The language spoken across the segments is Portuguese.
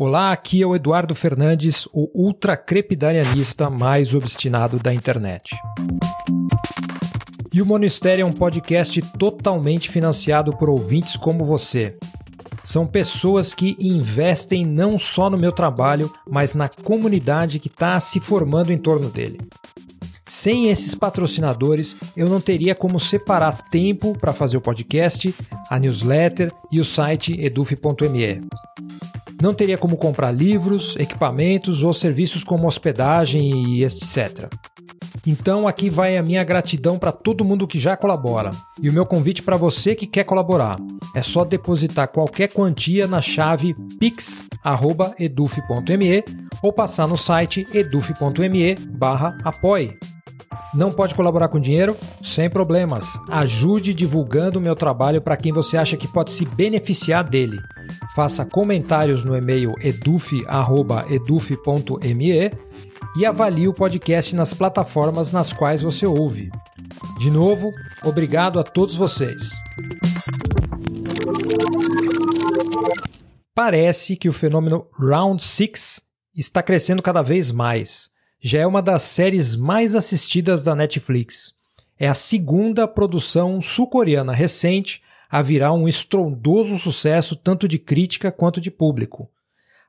Olá, aqui é o Eduardo Fernandes, o ultracrepidarianista mais obstinado da internet. E o Monistério é um podcast totalmente financiado por ouvintes como você. São pessoas que investem não só no meu trabalho, mas na comunidade que está se formando em torno dele. Sem esses patrocinadores, eu não teria como separar tempo para fazer o podcast, a newsletter e o site eduf.me. Não teria como comprar livros, equipamentos ou serviços como hospedagem e etc. Então aqui vai a minha gratidão para todo mundo que já colabora. E o meu convite para você que quer colaborar. É só depositar qualquer quantia na chave pix@eduf.me ou passar no site eduf.me/apoie. Não pode colaborar com dinheiro? Sem problemas. Ajude divulgando o meu trabalho para quem você acha que pode se beneficiar dele. Faça comentários no e-mail eduf@eduf.me e avalie o podcast nas plataformas nas quais você ouve. De novo, obrigado a todos vocês. Parece que o fenômeno Round 6 está crescendo cada vez mais já é uma das séries mais assistidas da Netflix. É a segunda produção sul-coreana recente a virar um estrondoso sucesso tanto de crítica quanto de público.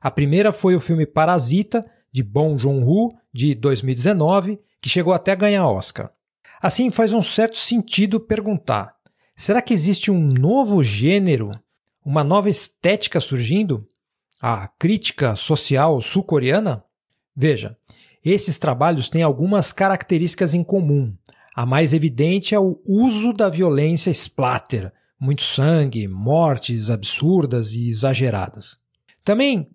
A primeira foi o filme Parasita, de Bong Joon-ho, de 2019, que chegou até a ganhar Oscar. Assim, faz um certo sentido perguntar: será que existe um novo gênero, uma nova estética surgindo? A crítica social sul-coreana? Veja, esses trabalhos têm algumas características em comum. A mais evidente é o uso da violência splatter, muito sangue, mortes absurdas e exageradas. Também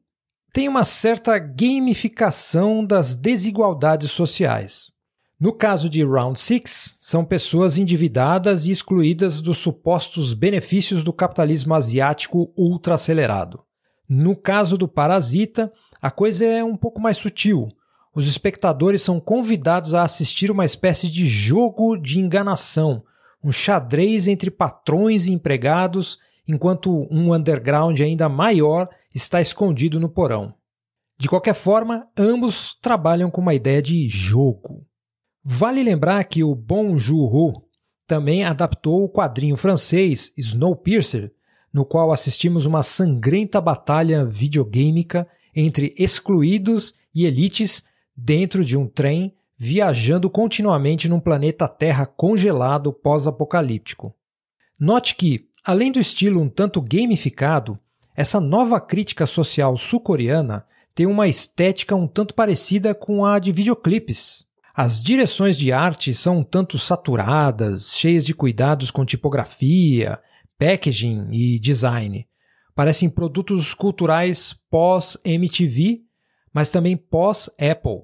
tem uma certa gamificação das desigualdades sociais. No caso de Round 6, são pessoas endividadas e excluídas dos supostos benefícios do capitalismo asiático ultraacelerado. No caso do Parasita, a coisa é um pouco mais sutil os espectadores são convidados a assistir uma espécie de jogo de enganação, um xadrez entre patrões e empregados, enquanto um underground ainda maior está escondido no porão. De qualquer forma, ambos trabalham com uma ideia de jogo. Vale lembrar que o Bon Joon-ho também adaptou o quadrinho francês Snowpiercer, no qual assistimos uma sangrenta batalha videogêmica entre excluídos e elites dentro de um trem viajando continuamente num planeta Terra congelado pós-apocalíptico. Note que, além do estilo um tanto gamificado, essa nova crítica social sul-coreana tem uma estética um tanto parecida com a de videoclipes. As direções de arte são um tanto saturadas, cheias de cuidados com tipografia, packaging e design. Parecem produtos culturais pós-MTV mas também pós-Apple.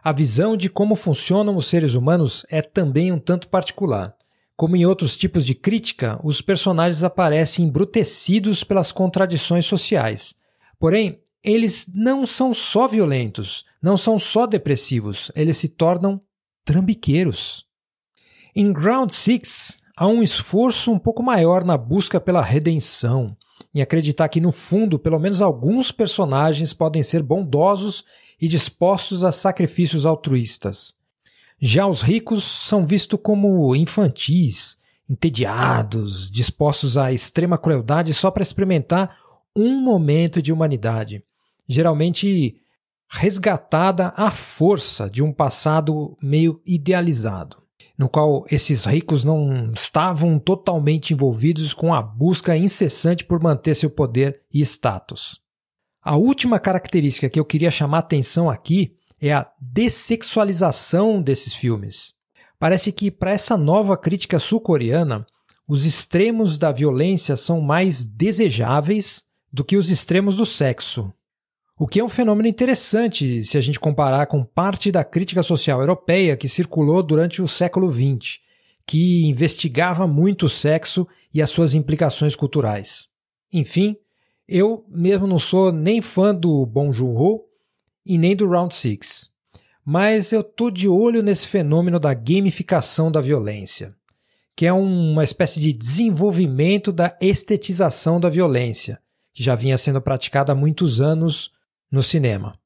A visão de como funcionam os seres humanos é também um tanto particular. Como em outros tipos de crítica, os personagens aparecem embrutecidos pelas contradições sociais. Porém, eles não são só violentos, não são só depressivos, eles se tornam trambiqueiros. Em Ground Six, há um esforço um pouco maior na busca pela redenção, em acreditar que, no fundo, pelo menos alguns personagens podem ser bondosos e dispostos a sacrifícios altruístas. Já os ricos são vistos como infantis, entediados, dispostos à extrema crueldade só para experimentar um momento de humanidade, geralmente resgatada à força de um passado meio idealizado no qual esses ricos não estavam totalmente envolvidos com a busca incessante por manter seu poder e status. A última característica que eu queria chamar atenção aqui é a dessexualização desses filmes. Parece que para essa nova crítica sul-coreana, os extremos da violência são mais desejáveis do que os extremos do sexo. O que é um fenômeno interessante se a gente comparar com parte da crítica social europeia que circulou durante o século XX, que investigava muito o sexo e as suas implicações culturais. Enfim, eu mesmo não sou nem fã do Bong Joon-ho e nem do Round Six, mas eu tô de olho nesse fenômeno da gamificação da violência, que é uma espécie de desenvolvimento da estetização da violência, que já vinha sendo praticada há muitos anos no cinema.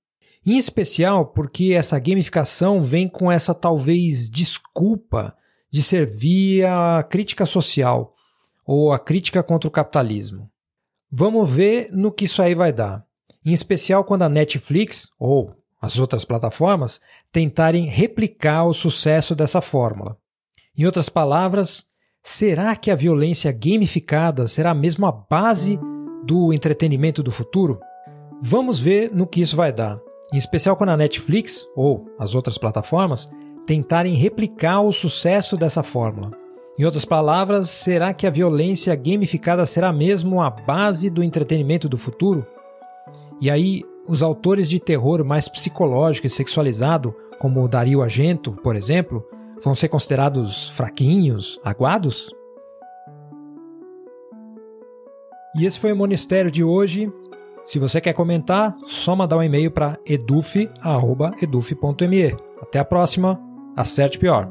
Em especial porque essa gamificação vem com essa talvez desculpa de servir a crítica social ou a crítica contra o capitalismo. Vamos ver no que isso aí vai dar. Em especial quando a Netflix ou as outras plataformas tentarem replicar o sucesso dessa fórmula. Em outras palavras, será que a violência gamificada será mesmo a base do entretenimento do futuro? Vamos ver no que isso vai dar. Em especial quando a Netflix ou as outras plataformas tentarem replicar o sucesso dessa fórmula. Em outras palavras, será que a violência gamificada será mesmo a base do entretenimento do futuro? E aí, os autores de terror mais psicológico e sexualizado, como Dario Argento, por exemplo, vão ser considerados fraquinhos, aguados? E esse foi o Monistério de hoje. Se você quer comentar, só mandar um e-mail para eduf.eduf.me. Até a próxima, acerte pior!